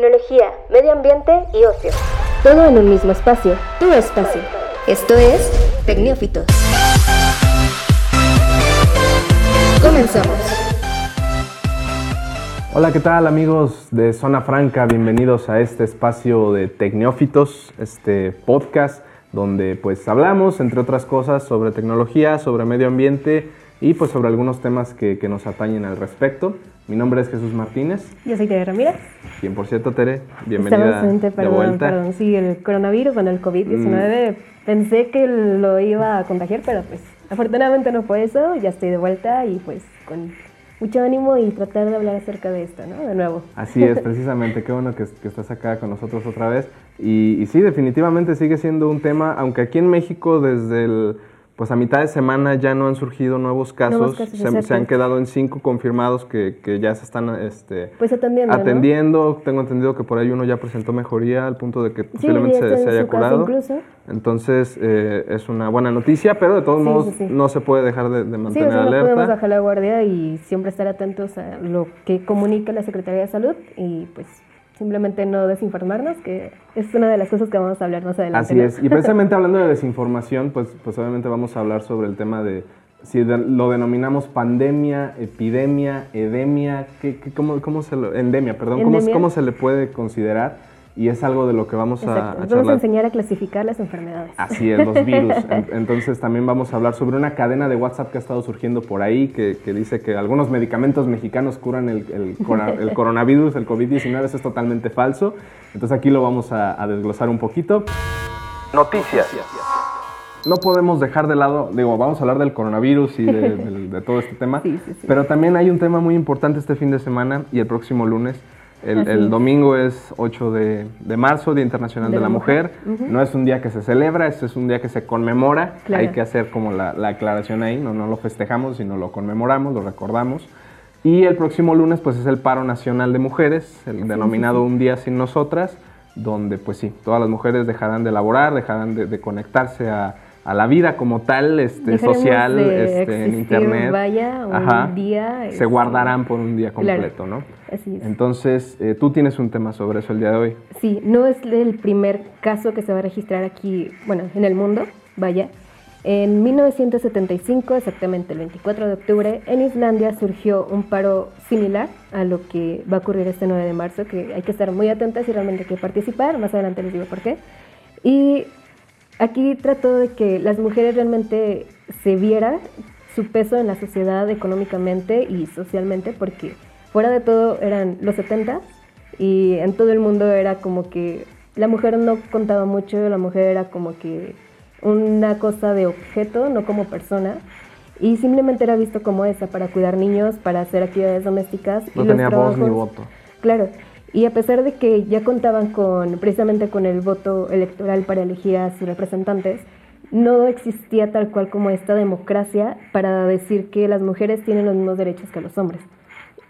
tecnología, medio ambiente y ocio. Todo en un mismo espacio, tu espacio. Esto es Tecnófitos. Comenzamos. Hola, ¿qué tal amigos de Zona Franca? Bienvenidos a este espacio de Tecnófitos, este podcast donde pues hablamos, entre otras cosas, sobre tecnología, sobre medio ambiente y pues sobre algunos temas que, que nos atañen al respecto. Mi nombre es Jesús Martínez. Yo soy Tere Ramírez. Quien por cierto, Tere, bienvenida de perdón, vuelta. Perdón, sí, el coronavirus, bueno, el COVID-19, mm. pensé que lo iba a contagiar, pero pues afortunadamente no fue eso, ya estoy de vuelta y pues con mucho ánimo y tratar de hablar acerca de esto, ¿no? De nuevo. Así es, precisamente, qué bueno que, que, estás acá con nosotros otra vez. Y, y sí, definitivamente sigue siendo un tema, aunque aquí en México desde el pues a mitad de semana ya no han surgido nuevos casos, se, han quedado en cinco confirmados que, que ya se están este, pues atendiendo. atendiendo. Tengo entendido que por ahí uno ya presentó mejoría al punto de que posiblemente se, haya curado. Entonces eh, es una buena noticia, pero de todos modos no se puede dejar de, de mantener sí, alerta. No podemos bajar la guardia y siempre estar atentos a lo que comunica la Secretaría de Salud y pues simplemente no desinformarnos, que es una de las cosas que vamos a hablar más adelante. Así es, y precisamente hablando de desinformación, pues, pues obviamente vamos a hablar sobre el tema de si lo denominamos pandemia, epidemia, edemia, ¿qué, qué cómo, cómo, se lo, endemia, perdón, ¿cómo, ¿cómo, se le puede considerar? Y es algo de lo que vamos a, a Vamos a enseñar a clasificar las enfermedades. Así es, los virus. Entonces también vamos a hablar sobre una cadena de WhatsApp que ha estado surgiendo por ahí, que, que dice que algunos medicamentos mexicanos curan el, el, el coronavirus, el COVID-19, eso es totalmente falso. Entonces aquí lo vamos a, a desglosar un poquito. Noticias. No podemos dejar de lado, digo, vamos a hablar del coronavirus y de, de, de todo este tema, sí, sí, sí. pero también hay un tema muy importante este fin de semana y el próximo lunes el, el, domingo es 8 de, de, marzo, Día Internacional de, de la, Mujer. mujer. Uh -huh. No es un día que se celebra, es, es un día que se conmemora. Claro. Hay que hacer como la, la, aclaración ahí, no, no lo festejamos, sino lo conmemoramos, lo recordamos. Y el próximo lunes pues es el paro nacional de mujeres, el denominado. Un Día Sin Nosotras, donde pues sí, todas las mujeres dejarán de laborar, dejarán de, de conectarse a, a la vida como tal, este, social, de este, en internet. Vaya, un Ajá, día. se este, guardarán por un día completo, claro, ¿no? Así es. Entonces, eh, tú tienes un tema sobre eso el día de hoy. Sí, no es el primer caso que se va a registrar aquí, bueno, en el mundo, vaya. En 1975, exactamente el 24 de octubre, en Islandia surgió un paro similar a lo que va a ocurrir este 9 de marzo, que hay que estar muy atentas y realmente hay que participar, más adelante les digo por qué. Y aquí trató de que las mujeres realmente se viera su peso en la sociedad económicamente y socialmente, porque fuera de todo eran los 70 y en todo el mundo era como que la mujer no contaba mucho, la mujer era como que una cosa de objeto, no como persona. Y simplemente era visto como esa, para cuidar niños, para hacer actividades domésticas. No y tenía los voz ni voto. Claro, y a pesar de que ya contaban con precisamente con el voto electoral para elegir a sus representantes, no existía tal cual como esta democracia para decir que las mujeres tienen los mismos derechos que los hombres.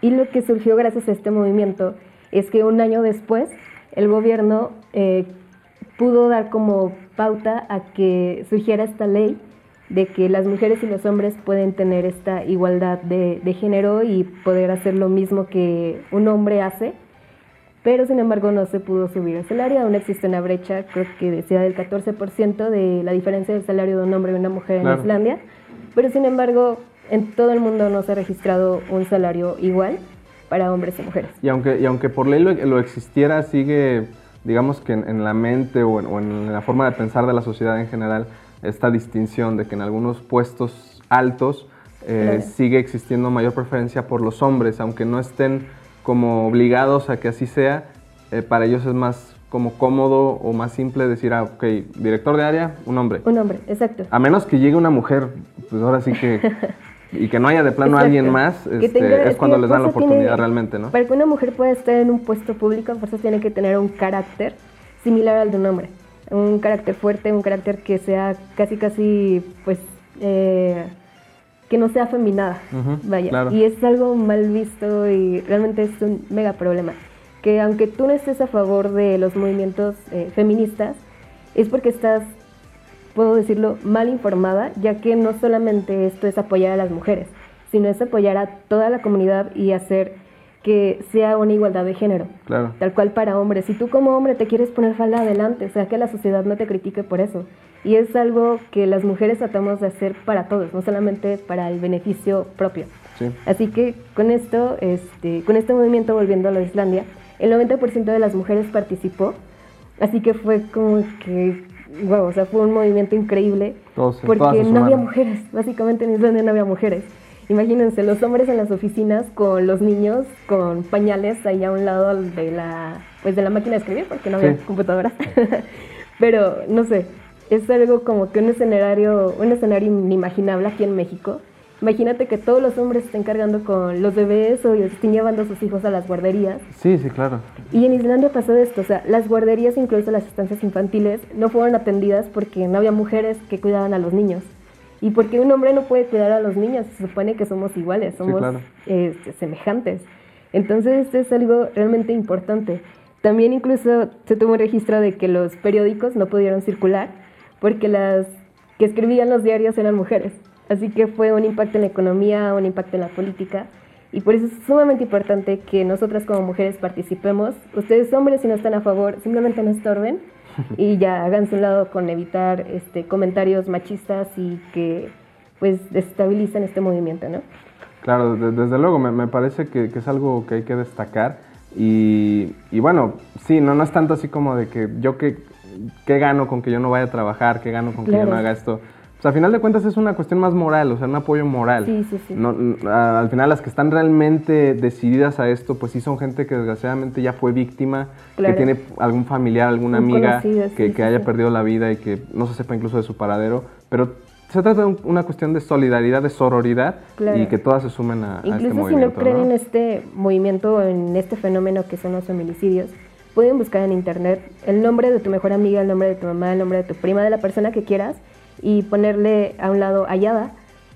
Y lo que surgió gracias a este movimiento es que un año después el gobierno eh, pudo dar como pauta a que surgiera esta ley de que las mujeres y los hombres pueden tener esta igualdad de, de género y poder hacer lo mismo que un hombre hace pero sin embargo no se pudo subir el salario, aún existe una brecha, creo que decía del 14% de la diferencia del salario de un hombre y una mujer claro. en Islandia, pero sin embargo en todo el mundo no se ha registrado un salario igual para hombres y mujeres. Y aunque, y aunque por ley lo, lo existiera, sigue, digamos que en, en la mente o en, o en, la forma de pensar de la sociedad en general, esta distinción de que en algunos puestos altos eh, claro. sigue existiendo mayor preferencia por los hombres, aunque no estén como obligados a que así sea, eh, para ellos es más como cómodo o más simple decir, ah, ok, director de área, un hombre. Un hombre, exacto. A menos que llegue una mujer, pues ahora sí que... y que no haya de plano exacto. alguien más, este, tenga, es cuando les dan la oportunidad tiene, realmente, ¿no? Para que una mujer pueda estar en un puesto público, por eso tiene que tener un carácter similar al de un hombre. Un carácter fuerte, un carácter que sea casi, casi, pues... Eh, que no sea feminada, uh -huh, vaya. Claro. Y es algo mal visto y realmente es un mega problema. Que aunque tú no estés a favor de los movimientos eh, feministas, es porque estás, puedo decirlo, mal informada, ya que no solamente esto es apoyar a las mujeres, sino es apoyar a toda la comunidad y hacer que sea una igualdad de género. Claro. Tal cual para hombres. Si tú como hombre te quieres poner falda adelante, o sea, que la sociedad no te critique por eso. Y es algo que las mujeres tratamos de hacer para todos, no solamente para el beneficio propio. Sí. Así que con esto, este, con este movimiento volviendo a la Islandia, el 90% de las mujeres participó. Así que fue como que, wow, o sea, fue un movimiento increíble. Todos- porque no había mujeres, básicamente en Islandia no había mujeres. Imagínense, los hombres en las oficinas con los niños con pañales ahí a un lado de la, pues de la máquina de escribir, porque no había Sí. computadoras. Pero, no sé, es algo como que un escenario, un escenario inimaginable aquí en México. Imagínate que todos los hombres estén cargando con los bebés o estén llevando a sus hijos a las guarderías. Sí, sí, claro. Y en Islandia pasó esto, o sea, las guarderías, incluso las estancias infantiles, no fueron atendidas porque no había mujeres que cuidaban a los niños. Y porque un hombre no puede cuidar a los niños, se supone que somos iguales, somos claro. este, semejantes. Entonces esto es algo realmente importante. También incluso se tuvo un registro de que los periódicos no pudieron circular porque las que escribían los diarios eran mujeres. Así que fue un impacto en la economía, un impacto en la política. Y por eso es sumamente importante que nosotras como mujeres participemos. Ustedes hombres si no están a favor, simplemente no estorben y ya háganse un lado con evitar este, comentarios machistas y que pues desestabilizan este movimiento, ¿no? Claro, de- desde luego, me, me parece que, que es algo que hay que destacar. Y, y bueno, sí, no, no es tanto así como de que yo qué, qué gano con que yo no vaya a trabajar, qué gano con que yo no haga esto. Pues a final de cuentas es una cuestión más moral, o sea, un apoyo moral. Sí, sí, sí. No, a- al final las que están realmente decididas a esto, pues sí son gente que desgraciadamente ya fue víctima, Claro. que tiene algún familiar, alguna Un amiga conocido, sí, que, sí, que haya perdido la vida y que no se sepa incluso de su paradero. Pero se trata de un- una cuestión de solidaridad, de sororidad Claro. y que todas se sumen a, a este Incluso si movimiento. no creen ¿no? en este movimiento, en este fenómeno que son los feminicidios, pueden buscar en internet el nombre de tu mejor amiga, el nombre de tu mamá, el nombre de tu prima, de la persona que quieras y ponerle a un lado Ayada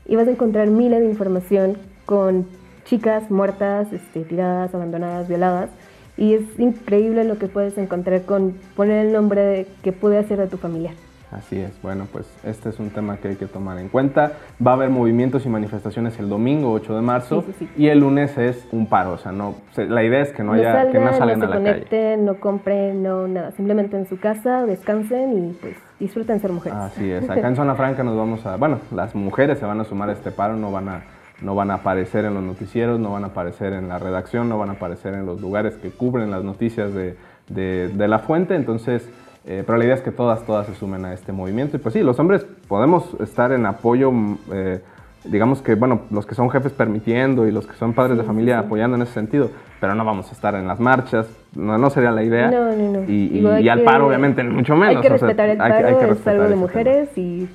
y vas a encontrar miles de información con chicas muertas, este, tiradas, abandonadas, violadas. Y es increíble lo que puedes encontrar con poner el nombre que puede hacer de tu familiar. Así es, bueno, pues este es un tema que hay que tomar en cuenta. Va a haber movimientos y manifestaciones el domingo 8 de marzo Sí, sí, sí. y el lunes es un paro, o sea, no, la idea es que no, No haya, salgan, que no no, salgan se a la calle. conecten, no compren, no nada. Simplemente en su casa, descansen y pues disfruten ser mujeres. Así es, acá en Zona Franca nos vamos a, bueno, las mujeres se van a sumar a este paro, no van a, no van a aparecer en los noticieros, no van a aparecer en la redacción, no van a aparecer en los lugares que cubren las noticias de, de- de la fuente, entonces, eh, pero la idea es que todas, todas se sumen a este movimiento y pues sí, los hombres podemos estar en apoyo, mm, eh, digamos que, bueno, los que son jefes permitiendo y los que son padres de familia apoyando en ese sentido, pero no vamos a estar en las marchas, no, no sería la idea. No, no, no. Y, al paro, obviamente, mucho menos. Hay que o sea, respetar el hay que- paro, hay que es algo de tema. mujeres y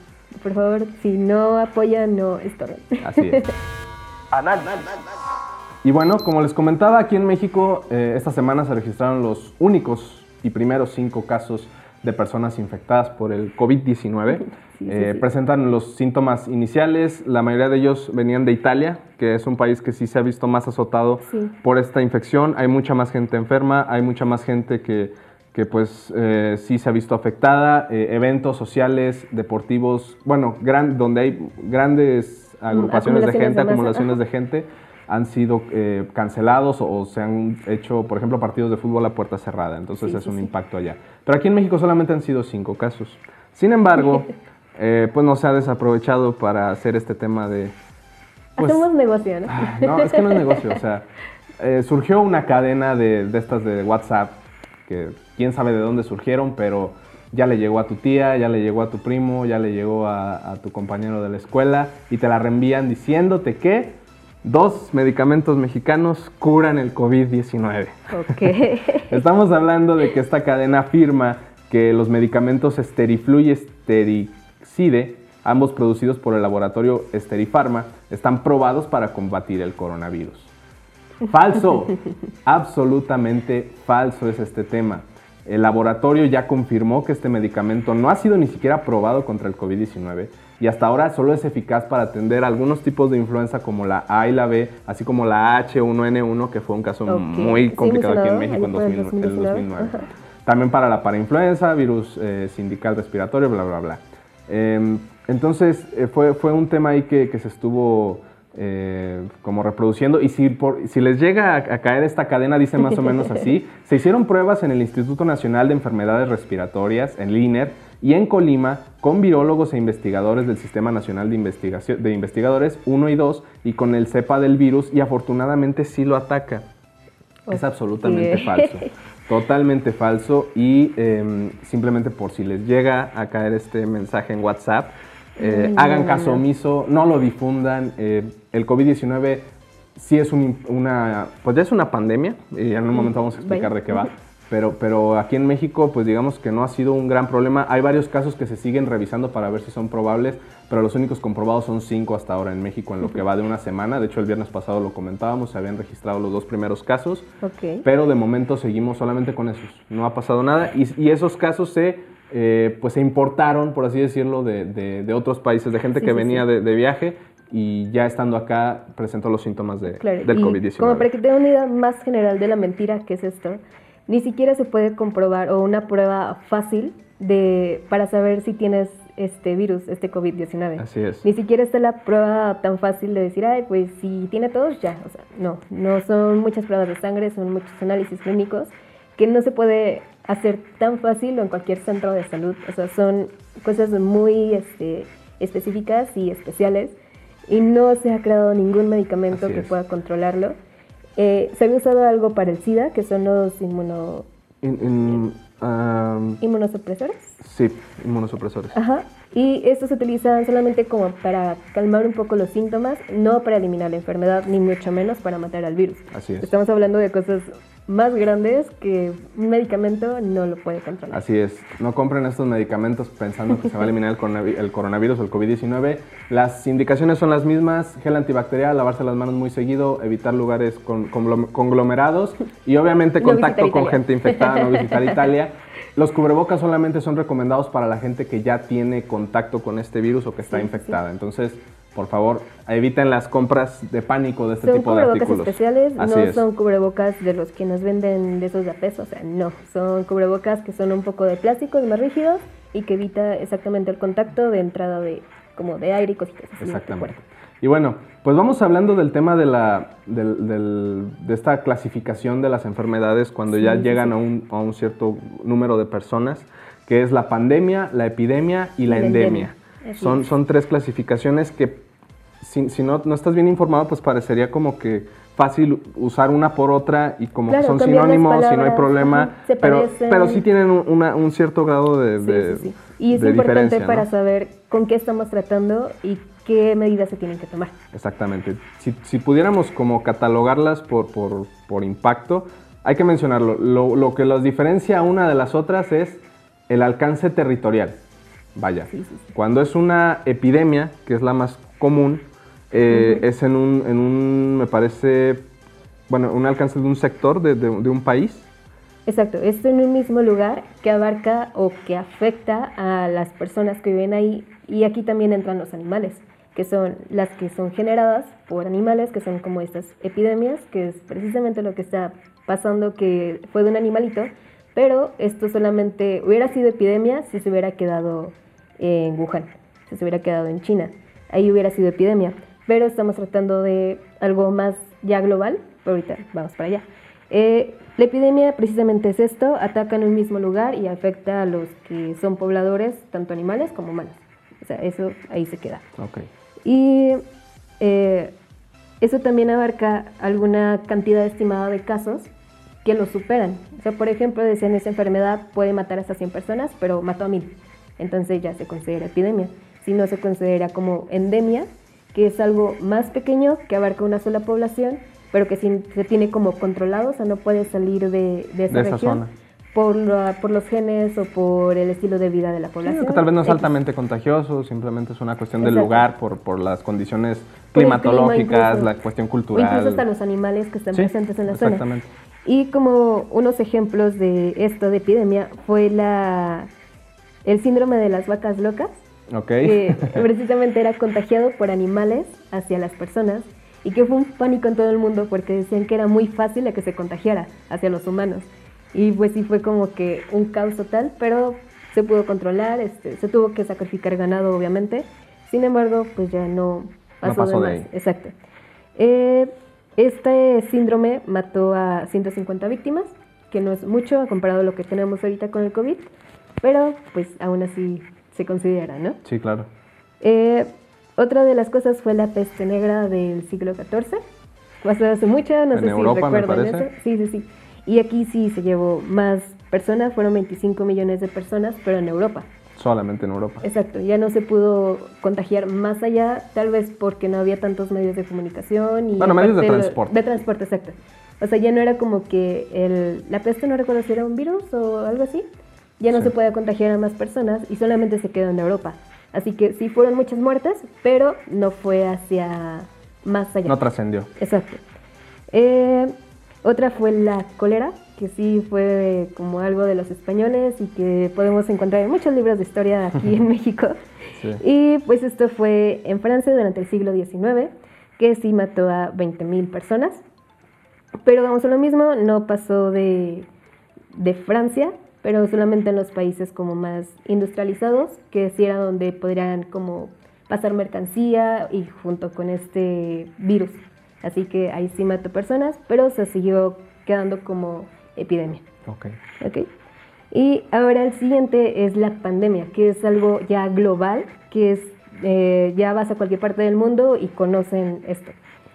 por favor, si no apoyan, no estorben. Así es. Y bueno, como les comentaba, aquí en México eh, esta semana se registraron los únicos y primeros cinco casos de personas infectadas por el COVID-19. Sí, sí, Eh, sí. Presentan los síntomas iniciales, la mayoría de ellos venían de Italia, que es un país que sí se ha visto más azotado por esta infección. Hay mucha más gente enferma, hay mucha más gente que, que pues eh, sí se ha visto afectada. Eh, eventos sociales, deportivos, bueno, gran, donde hay grandes agrupaciones de acumulaciones gente, de acumulaciones de gente, han sido eh, cancelados o, o se han hecho, por ejemplo, partidos de fútbol a puerta cerrada. Entonces Sí, es sí, un sí. impacto allá. Pero aquí en México solamente han sido cinco casos. Sin embargo, eh, pues no se ha desaprovechado para hacer este tema de... pues, Hacemos negocio, ¿no? Ah, No, es que no es negocio, o sea, eh, surgió una cadena de, de estas de WhatsApp, que quién sabe de dónde surgieron, pero ya le llegó a tu tía, ya le llegó a tu primo, ya le llegó a, a tu compañero de la escuela y te la reenvían diciéndote que dos medicamentos mexicanos curan el COVID-19. Ok. Estamos hablando de que esta cadena afirma que los medicamentos Esteriflu y Estericide, ambos producidos por el laboratorio Esterifarma, están probados para combatir el coronavirus. Falso, absolutamente falso es este tema. El laboratorio ya confirmó que este medicamento no ha sido ni siquiera probado contra el COVID-19 y hasta ahora solo es eficaz para atender algunos tipos de influenza como la A y la B, así como la H1N1, que fue un caso muy Sí, complicado aquí en México en, el 2000 en 2019. 2009. Ajá. También para la parainfluenza, virus eh, sindical respiratorio, bla, bla, bla. Eh, entonces, eh, fue, fue un tema ahí que, que se estuvo eh, como reproduciendo. Y si, si les llega a, caer esta cadena, dice más o menos así, se hicieron pruebas en el Instituto Nacional de Enfermedades Respiratorias, en LINER, y en Colima, con virólogos e investigadores del Sistema Nacional de, Investigación, de Investigadores 1 y 2, y con el cepa del virus, y afortunadamente sí lo ataca. Es absolutamente falso. Totalmente falso y em, simplemente por si les llega a caer este mensaje en WhatsApp, eh, hagan caso omiso, no lo difundan. Eh, el COVID-19 sí es una, pues ya es una pandemia y en un momento vamos a explicar de qué va. Pero, pero aquí en México, pues digamos que no ha sido un gran problema. Hay varios casos que se siguen revisando para ver si son probables, pero los únicos comprobados son cinco hasta ahora en México en lo que va de una semana. De hecho, el viernes pasado lo comentábamos, se habían registrado los dos primeros casos, pero de momento seguimos solamente con esos. No ha pasado nada y, y esos casos se eh, pues se importaron, por así decirlo, de, de, otros países, de gente que venía De, de, viaje y ya estando acá presentó los síntomas de, del COVID-19. Como para que tenga una idea más general de la mentira que es esto, ni siquiera se puede comprobar o una prueba fácil de, para saber si tienes este virus, este COVID-19. Así es. Ni siquiera está la prueba tan fácil de decir, ay, pues si tiene todos, ya. O sea, no, no son muchas pruebas de sangre, son muchos análisis clínicos que no se puede hacer tan fácil o en cualquier centro de salud. O sea, son cosas muy este, específicas y especiales y no se ha creado ningún medicamento que pueda controlarlo. Eh, se había usado algo para el SIDA, que son los inmuno... inmunosupresores. Sí, inmunosupresores. Ajá. Y estos se utilizan solamente como para calmar un poco los síntomas, no para eliminar la enfermedad, ni mucho menos para matar al virus. Así es. Estamos hablando de cosas más grandes que un medicamento no lo puede controlar. Así es, no compren estos medicamentos pensando que se va a eliminar el coronavirus o el COVID-19. Las indicaciones son las mismas, gel antibacterial, lavarse las manos muy seguido, evitar lugares con, conglomerados y obviamente contacto con gente infectada, no visitar Italia. Los cubrebocas solamente son recomendados para la gente que ya tiene contacto con este virus o que está infectada. Entonces, por favor, eviten las compras de pánico de este tipo de artículos. Son cubrebocas especiales, no son cubrebocas de los que nos venden de esos de peso, o sea, no, son cubrebocas que son un poco de plástico y más rígidos y que evita exactamente el contacto de entrada de como de aire y cositas. Exactamente. Y bueno, pues vamos hablando del tema de, la, de esta clasificación de las enfermedades cuando ya llegan A, un, a, un, cierto número de personas, que es la pandemia, la epidemia y la, endemia. Son, son tres clasificaciones que si, si no, no, estás bien informado, pues parecería como que fácil usar una por otra y como que son sinónimos y no hay problema, pero, pero sí tienen un cierto grado de, sí, Y es importante para saber con qué estamos tratando y qué medidas se tienen que tomar. Exactamente. Si, si pudiéramos como catalogarlas por, por, por impacto, hay que mencionarlo. Lo, lo que las diferencia una de las otras es el alcance territorial. Vaya, cuando es una epidemia, que es la más común, eh, es en un, en un, me parece, bueno, un alcance de un sector de, de, un país. Exacto, es en un mismo lugar que abarca o que afecta a las personas que viven ahí y aquí también entran los animales, que son las que son generadas por animales, que son como estas epidemias, que es precisamente lo que está pasando, que fue de un animalito, pero esto solamente hubiera sido epidemia si se hubiera quedado en Wuhan, si se hubiera quedado en China. Ahí hubiera sido epidemia. Pero estamos tratando de algo más ya global, pero ahorita vamos para allá. Eh, la epidemia precisamente es esto, ataca en un mismo lugar y afecta a los que son pobladores, tanto animales como humanos. O sea, eso ahí se queda. Okay. Y eh, eso también abarca alguna cantidad estimada de casos que lo superan. O sea, por ejemplo, decían esa enfermedad puede matar hasta 100 personas, pero mató a mil. Entonces ya se considera epidemia. Si no se considera como endemia, que es algo más pequeño que abarca una sola población, pero que se tiene como controlado, o sea, no puede salir de, esa, región. Zona. Por, por los genes o por el estilo de vida de la población. que tal vez no es altamente contagioso, simplemente es una cuestión del lugar, por, por las condiciones climatológicas, la cuestión cultural. Incluso hasta los animales que están presentes en la zona. Y como unos ejemplos de esto de epidemia fue la, el síndrome de las vacas locas, que precisamente era contagiado por animales hacia las personas y que fue un pánico en todo el mundo porque decían que era muy fácil de que se contagiara hacia los humanos. Y pues sí fue como que un caos total, pero se pudo controlar, este, se tuvo que sacrificar ganado obviamente. Sin embargo, pues ya no, pasó, de, ahí. Exacto. Eh, este síndrome mató a 150 víctimas, que no es mucho comparado a lo que tenemos ahorita con el COVID, pero pues aún así se considera, ¿no? Sí, claro. Eh, otra de las cosas fue la peste negra del siglo XIV. Pasó hace mucho, no sé si recuerdan eso. Sí, sí, sí. Y aquí sí se llevó más personas, fueron 25 millones de personas, pero en Europa. Solamente en Europa. Exacto, ya no se pudo contagiar más allá, tal vez porque no había tantos medios de comunicación. Y bueno, medios de transporte. De transporte, exacto. O sea, ya no era como que el, la peste, no recuerdo si era un virus o algo así, ya no se puede contagiar a más personas y solamente se quedó en Europa. Así que sí fueron muchas muertes, pero no fue hacia más allá. No trascendió. Exacto. Eh, otra fue la cólera, que sí fue como algo de los españoles y que podemos encontrar en muchos libros de historia aquí en México. Y pues esto fue en Francia durante el siglo XIX, que sí mató a 20.000 personas. Pero vamos a lo mismo, no pasó de, de Francia, pero solamente en los países como más industrializados, que sí era donde podrían como pasar mercancía y junto con este virus. Así que ahí sí mató personas, pero se siguió quedando como epidemia. Ok. Ok. Y ahora el siguiente es la pandemia, que es algo ya global, que es, eh, ya vas a cualquier parte del mundo y conocen esto.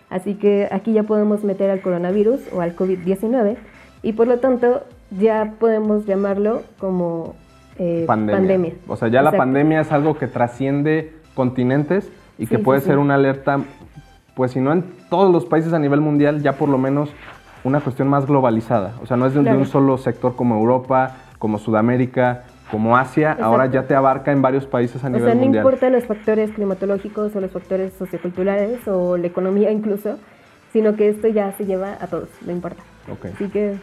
Así que aquí ya podemos meter al coronavirus o al COVID-19 y por lo tanto ya podemos llamarlo como eh, pandemia. O sea, ya la pandemia es algo que trasciende continentes y que puede ser una alerta, pues si no en todos los países a nivel mundial, ya por lo menos una cuestión más globalizada. O sea, no es de, un solo sector como Europa, como Sudamérica, como Asia, ahora ya te abarca en varios países a nivel mundial. O sea, no importa los factores climatológicos o los factores socioculturales o la economía incluso, sino que esto ya se lleva a todos, no importa. Así que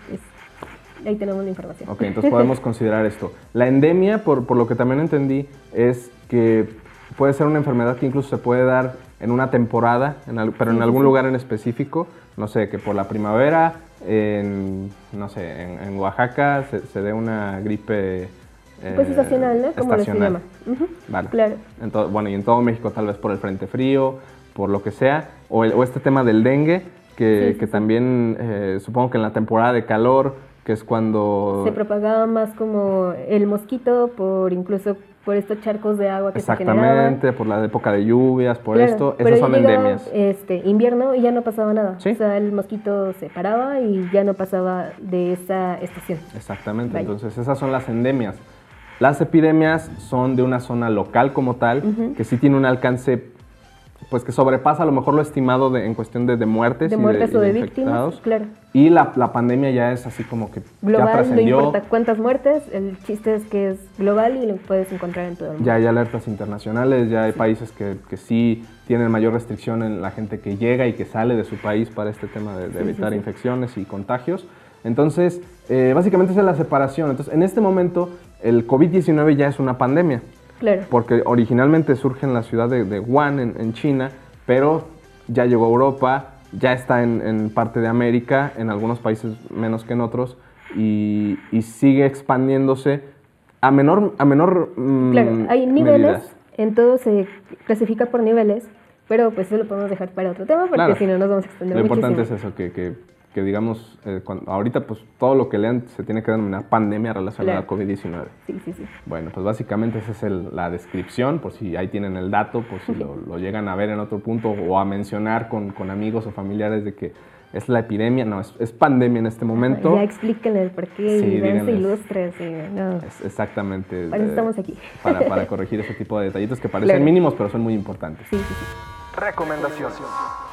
ahí tenemos la información. Ok, entonces podemos considerar esto. La endemia, por, por lo que también entendí, es que puede ser una enfermedad que incluso se puede dar en una temporada, pero en algún lugar en específico, no sé, que por la primavera, en, no sé, en, Oaxaca se, dé una gripe... Eh, pues estacional, ¿no? Como se llama. Vale. Claro. bueno, y en todo México tal vez por el frente frío, por lo que sea, o, este tema del dengue, que, que también eh, supongo que en la temporada de calor, que es cuando... Se propagaba más como el mosquito por incluso por estos charcos de agua que se generaban. Exactamente, por la época de lluvias, por esto, esas son endemias. Este, invierno y ya no pasaba nada. O sea, el mosquito se paraba y ya no pasaba de esa estación. Exactamente, entonces esas son las endemias. Las epidemias son de una zona local como tal, que sí tiene un alcance pues que sobrepasa a lo mejor lo estimado en cuestión de, muertes. De muertes o de, víctimas, claro. Y la, pandemia ya es así como que global, ya trascendió. no importa cuántas muertes, el chiste es que es global y lo puedes encontrar en todo el mundo. Ya hay alertas internacionales, ya hay países que, que, sí tienen mayor restricción en la gente que llega y que sale de su país para este tema de, evitar infecciones y contagios. Entonces, eh, básicamente esa es la separación. Entonces, en este momento, el COVID-19 ya es una pandemia. Porque originalmente surge en la ciudad de, Wuhan, en, China, pero ya llegó a Europa, ya está en, parte de América, en algunos países menos que en otros, y, sigue expandiéndose a menor... A menor mm, claro, hay niveles, en todo se clasifica por niveles, pero pues eso lo podemos dejar para otro tema, porque si no nos vamos a extender Lo importante es eso, que, que que digamos, eh, ahorita pues todo lo que lean se tiene que denominar pandemia relacionada a COVID-19. Sí, sí, sí. Bueno, pues básicamente esa es la descripción, por si ahí tienen el dato, por si lo, llegan a ver en otro punto o a mencionar con, con amigos o familiares de que es la epidemia, no, es, pandemia en este momento. ya explíquenle el por qué sí, y ilustre. Sí, no. exactamente. Para estamos aquí. Para, para, corregir ese tipo de detallitos que parecen mínimos, pero son muy importantes. Sí, sí, sí. Recomendación.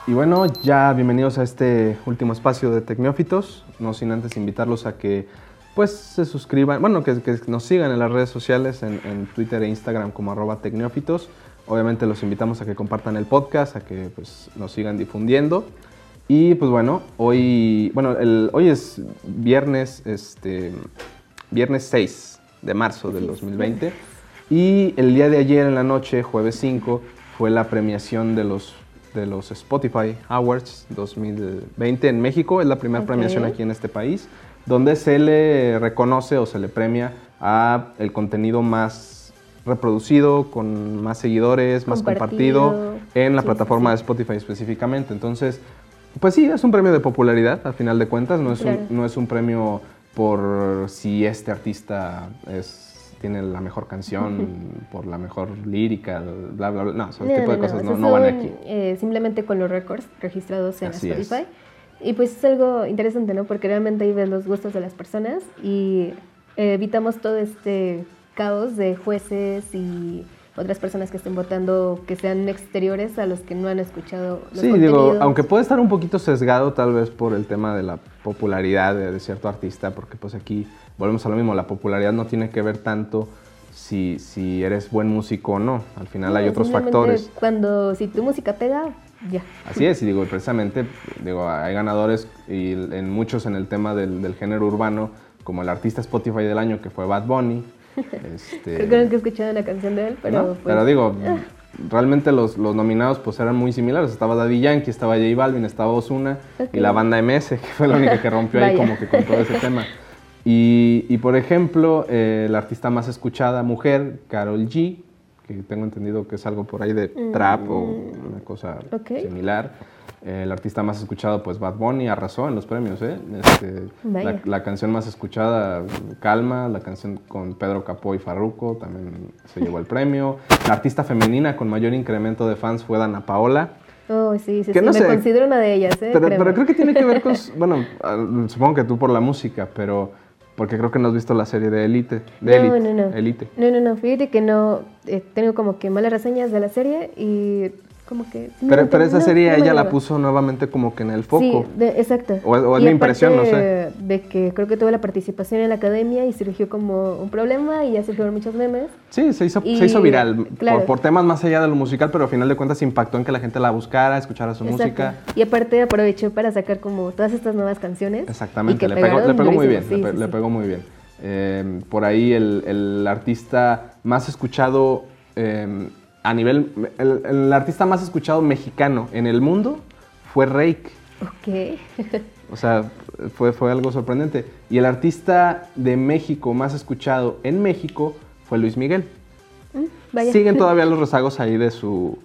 Y bueno, ya bienvenidos a este último espacio de Tecnófitos, no sin antes invitarlos a que pues se suscriban, bueno, que, nos sigan en las redes sociales, en, Twitter e Instagram como arroba Tecnófitos. Obviamente los invitamos a que compartan el podcast, a que pues, nos sigan difundiendo. Y pues bueno, hoy, bueno, el, hoy es viernes, este, viernes 6 de marzo del 2020. Y el día de ayer en la noche, jueves 5, fue la premiación de los de los Spotify Awards 2020 en México. Es la primera premiación aquí en este país, donde se le reconoce o se le premia a el contenido más reproducido, con más seguidores, más Compartido. compartido en la Sí, sí, plataforma de Spotify específicamente. Entonces, pues sí, es un premio de popularidad, a final de cuentas, no es, Claro. un, no es un premio por si este artista es, tiene la mejor canción, por la mejor lírica, bla, bla, bla. No, ese No, tipo de no, cosas no, esos no van son, aquí. eh, simplemente con los récords registrados en Así es. Spotify. Y pues es algo interesante, ¿no? Porque realmente ahí ves los gustos de las personas y eh, evitamos todo este caos de jueces y otras personas que estén votando que sean exteriores a los que no han escuchado los Sí, digo, contenidos. aunque puede estar un poquito sesgado tal vez por el tema de la popularidad de, de cierto artista, porque pues aquí volvemos a lo mismo, la popularidad no tiene que ver tanto si, si eres buen músico o no, al final hay otros factores. Cuando, si tu música pega, ya. Así es, y digo, precisamente, digo, hay ganadores y en muchos en el tema del, del género urbano, como el artista Spotify del año que fue Bad Bunny. este, Creo que nunca he escuchado una canción de él, pero ¿no? pues, Pero digo, realmente los, los nominados pues eran muy similares. Estaba Daddy Yankee, estaba J Balvin, estaba Ozuna Ok. y la banda MS, que fue la única que rompió ahí como que con todo ese tema. Y, y, por ejemplo, eh, la artista más escuchada mujer, Carol G, que tengo entendido que es algo por ahí de trap o una cosa Mm. Ok. similar. Eh, el artista más escuchado, pues Bad Bunny, arrasó en los premios. ¿eh? Este, la, la canción más escuchada, Calma, la canción con Pedro Capó y Farruko, también se llevó el premio. La artista femenina con mayor incremento de fans fue Dana Paola. Oh, sí, sí, Que sí. no me sé. considero una de ellas, ¿eh? Pero, pero creo que tiene que ver con, bueno, supongo que tú por la música, pero porque creo que no has visto la serie de Elite. De no, Elite, no, no. Elite. No, no, no. Fíjate que no. eh, tengo como que malas reseñas de la serie y como que. Pero, pero esa serie no ella la puso nuevamente como que en el foco. Sí, de- exacto. O es- o es Y mi impresión, no aparte De que creo que tuve la participación en la academia y surgió como un problema y ya surgieron muchos memes. Sí, se hizo, Y- se hizo viral claro. por, por temas más allá de lo musical, pero al final de cuentas impactó en que la gente la buscara, escuchara su Exacto. música. Y aparte aprovechó para sacar como todas estas nuevas canciones. Exactamente, le pegó, le pegó muy bien, le, Sí, pe- sí, le sí. pegó muy bien. Eh, por ahí el, el artista más escuchado eh, a nivel, el, el artista más escuchado mexicano en el mundo fue Rake. Ok. O sea, fue, fue algo sorprendente. Y el artista de México más escuchado en México fue Luis Miguel. Mm, Vaya. Siguen todavía los rezagos ahí de su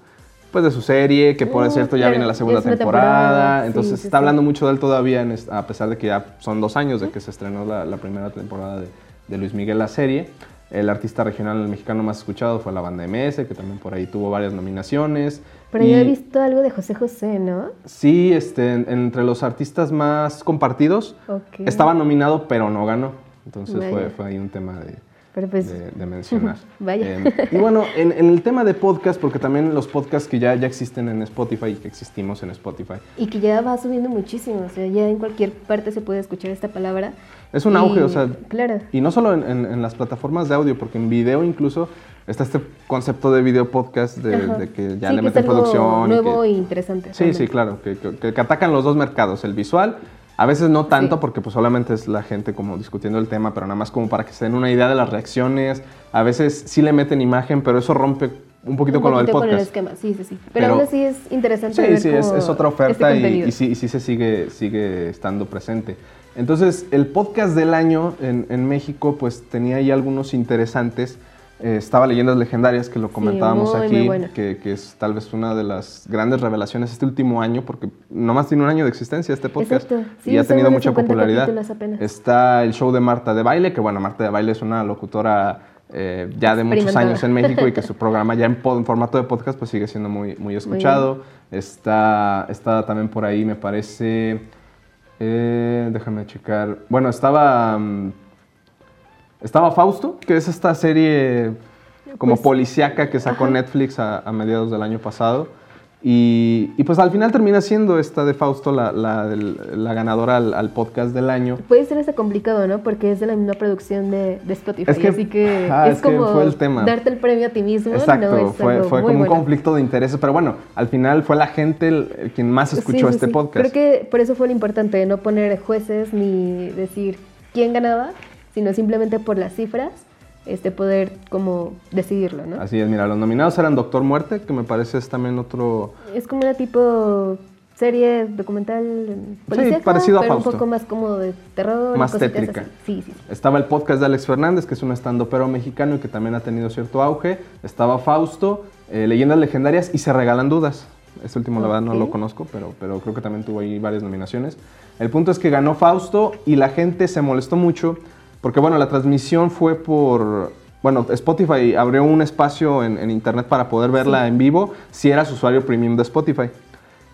pues de su serie, que por Mm, cierto ya claro, viene la segunda temporada, temporada, sí, entonces sí, está sí. hablando mucho de él todavía, en a pesar de que ya son dos años de que se estrenó la, la primera temporada de, de Luis Miguel la serie. El artista regional mexicano más escuchado fue la banda MS, que también por ahí tuvo varias nominaciones. Pero Y yo he visto algo de José José, ¿no? Sí, este, en- entre los artistas más compartidos, estaba nominado, pero no ganó. Entonces fue, fue ahí un tema de, Pero pues. de, de mencionar. Vaya. Eh, y bueno, en, en el tema de podcast, porque también los podcasts que ya, ya existen en Spotify y que existimos en Spotify, Y que ya va subiendo muchísimo, o sea, ya en cualquier parte se puede escuchar esta palabra. es un Y- auge, o sea, Claro. y no solo en, en- en las plataformas de audio, porque en video incluso está este concepto de video podcast, de, de que ya Sí, le que es meten algo producción. y Nuevo que- e interesante. Sí, sí, realmente. claro, que, que- que atacan los dos mercados, el visual, a veces no tanto Sí. porque pues solamente es la gente como discutiendo el tema, pero nada más como para que se den una idea de las reacciones, a veces sí le meten imagen, pero eso rompe un poquito Un con lo del poquito con el podcast. esquema, sí, sí, sí. Pero, Pero- aún así es interesante. Sí, ver sí, es, otra este oferta y sí, y sí se sigue, sigue estando presente. Entonces, el podcast del año en, en México, pues tenía ahí algunos interesantes. Eh, estaba Leyendas Legendarias, que lo comentábamos aquí, bueno. que, que es tal vez una de las grandes revelaciones este último año, porque nomás tiene un año de existencia este podcast. Sí, y ha tenido mucha 50 popularidad. Está el show de Marta de Baile, que bueno, Marta de Baile es una locutora eh, ya de muchos años en México y que su programa ya en formato de podcast pues sigue siendo muy, muy escuchado. Está, está también por ahí, me parece. eh, déjame checar. Bueno, estaba. mm, estaba Fausto, que es esta serie como Pues, policíaca que sacó ajá. Netflix a, a mediados del año pasado. Y, y, pues al final termina siendo esta de Fausto la, la, la ganadora al, al podcast del año. Puede ser hasta complicado, ¿no? Porque es de la misma producción de, de Spotify. Es que- así que ajá, es, es que como fue el tema. darte el premio a ti mismo. Exacto, no es fue, como un conflicto de intereses, pero bueno, al final fue la gente el, el quien más Sí, escuchó sí, este sí. podcast. Creo que por eso fue lo importante, no poner jueces ni decir quién ganaba, sino simplemente por las cifras, este poder como decidirlo, ¿no? Así es, mira, los nominados eran Doctor Muerte, que me parece es también otro... Es como una tipo serie documental policíaca, parecido a pero Fausto. un poco más como de terror. Más tétrica. así. Sí, sí. Estaba el podcast de Alex Fernández, que es un estandopero mexicano y que también ha tenido cierto auge. Estaba Fausto, eh, Leyendas Legendarias y Se Regalan Dudas. Este último, la verdad, no lo conozco, pero, pero creo que también tuvo ahí varias nominaciones. El punto es que ganó Fausto y la gente se molestó mucho porque, bueno, la transmisión fue por... Bueno, Spotify abrió un espacio en, en internet para poder verla en vivo si eras usuario premium de Spotify.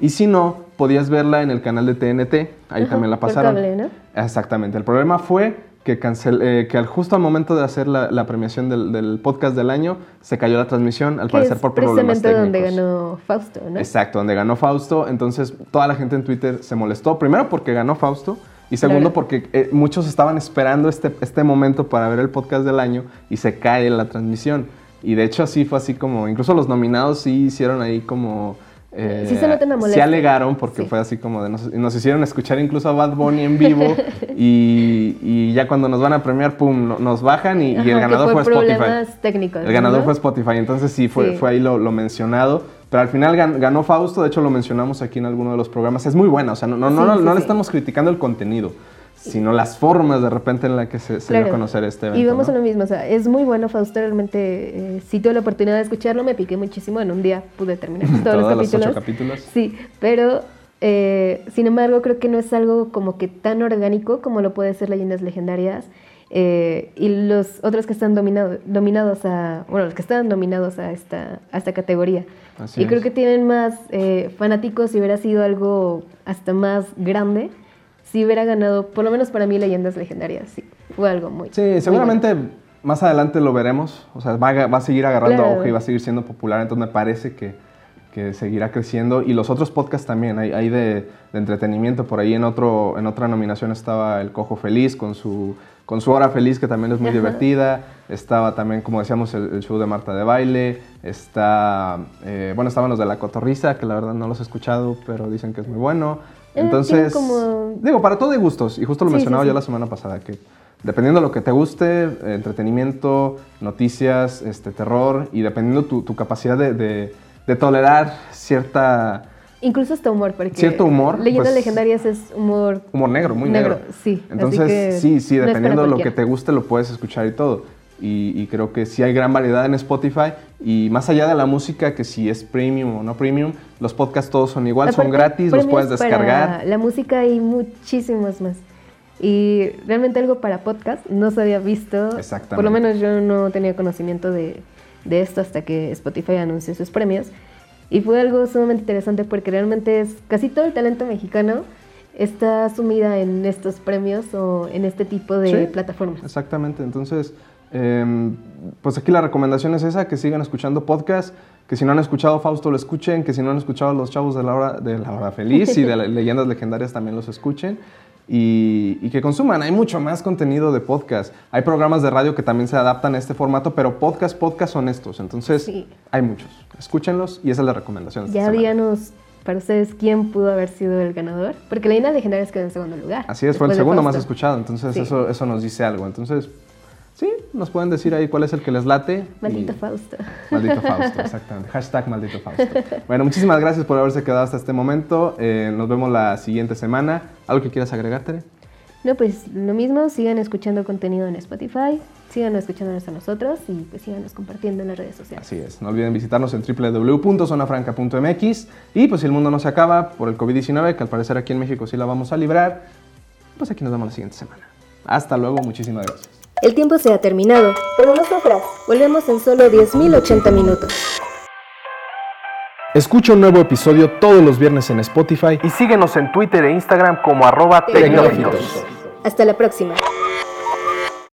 Y si no, podías verla en el canal de TNT, ahí Ajá, también la pasaron. cable, ¿no? Exactamente. El problema fue que, cancel- eh, que al justo al momento de hacer la, la premiación del, del podcast del año, se cayó la transmisión, al Que parecer es por problemas precisamente técnicos. donde ganó Fausto, ¿no? Exacto, donde ganó Fausto. Entonces, toda la gente en Twitter se molestó. Primero porque ganó Fausto. Y segundo Claro. porque eh, muchos estaban esperando este, este momento para ver el podcast del año y se cae la transmisión. Y de hecho así fue así como, incluso los nominados sí hicieron ahí como... eh, Sí se nota una alegaron porque Sí. fue así como de nos, nos hicieron escuchar incluso a Bad Bunny en vivo y, y ya cuando nos van a premiar, pum, no- nos bajan y, el ganador fue, fue Spotify. técnicos, El ganador ¿no? fue Spotify, entonces sí, fue, Sí. fue ahí lo, lo mencionado. Pero al final gan- ganó Fausto, de hecho lo mencionamos aquí en alguno de los programas. Es muy buena, o sea, no, no, no, Sí, no, sí, no le estamos criticando el contenido, sino las formas de repente en la que se, se dio a conocer este evento. Y vamos ¿no? a lo mismo, o sea, es muy bueno Fausto, realmente, eh, si tuve la oportunidad de escucharlo, me piqué muchísimo, en un día pude terminar todos los capítulos. ocho capítulos. Sí, pero eh, sin embargo creo que no es algo como que tan orgánico como lo puede ser Leyendas Legendarias. eh, y los otros que están dominado, dominados a, bueno, los que están nominados a esta, a esta categoría. Así y creo que tienen más eh, fanáticos si hubiera sido algo hasta más grande, si hubiera ganado, por lo menos para mí, Leyendas Legendarias, sí, fue algo muy Sí, muy seguramente más adelante lo veremos. O sea, va a, va a seguir agarrando Claro. auge y va a seguir siendo popular. Entonces me parece que, que seguirá creciendo. Y los otros podcasts también. Hay, hay de, de entretenimiento. Por ahí en, otro, en otra nominación estaba El Cojo Feliz con su, con su Hora Feliz, que también es muy Ajá. divertida. Estaba también, como decíamos, el, el show de Marta de Baile. Está, eh, bueno, estaban los de La Cotorriza, que la verdad no los he escuchado, pero dicen que es muy bueno. Eh, Entonces, como- digo, para todo hay gustos. Y justo lo Sí, mencionaba sí. yo la semana pasada, que dependiendo de lo que te guste, entretenimiento, noticias, este, terror, y dependiendo tu, tu capacidad de, de- de tolerar cierta Incluso hasta humor, porque Cierto humor, Leyendas pues- Legendarias es humor humor negro, muy negro. Negro, sí, Entonces, sí, sí, no dependiendo de lo que te guste, lo puedes escuchar y todo. Y, y creo que sí hay gran variedad en Spotify. Y más allá de la música, que si es premium o no premium, los podcasts todos son igual, son gratis, los puedes descargar. La música hay muchísimos más. Y realmente algo para podcast no se había visto. Exactamente. Por lo menos yo no tenía conocimiento de, de esto hasta que Spotify anunció sus premios. Y fue algo sumamente interesante porque realmente es casi todo el talento mexicano está sumida en estos premios o en este tipo de Sí. plataformas. Exactamente, entonces, em, pues aquí la recomendación es esa, que sigan escuchando podcast, que si no han escuchado Fausto lo escuchen, que si no han escuchado Los Chavos de la Hora, de la hora Feliz y de la- Leyendas Legendarias también los escuchen. Y, y que consuman, hay mucho más contenido de podcast. Hay programas de radio que también se adaptan a este formato, pero podcast, podcast son estos. Entonces, Sí. hay muchos. Escúchenlos y esa es la recomendación. Ya díganos para ustedes quién pudo haber sido el ganador. Porque Leyendas Legendarias quedó en segundo lugar. Así es, fue el segundo más escuchado, entonces Sí. eso, eso nos dice algo. Entonces, sí, nos pueden decir ahí cuál es el que les late. Maldito y- Fausto. Maldito Fausto, exactamente. Hashtag maldito Fausto. Bueno, muchísimas gracias por haberse quedado hasta este momento. Eh, nos vemos la siguiente semana. ¿Algo que quieras agregar, Tere? No, pues lo mismo, sigan escuchando contenido en Spotify, sigan escuchándonos a nosotros y pues síganos compartiendo en las redes sociales. Así es. No olviden visitarnos en www.zonafranca.mx. Y pues si el mundo no se acaba por el COVID-19, que al parecer aquí en México sí la vamos a librar, pues aquí nos vemos la siguiente semana. Hasta luego, muchísimas gracias. El tiempo se ha terminado, pero no sufras. Volvemos en solo 10.080 minutos. Escucha un nuevo episodio todos los viernes en Spotify y síguenos en Twitter e Instagram como arroba tecnológicos. Hasta la próxima.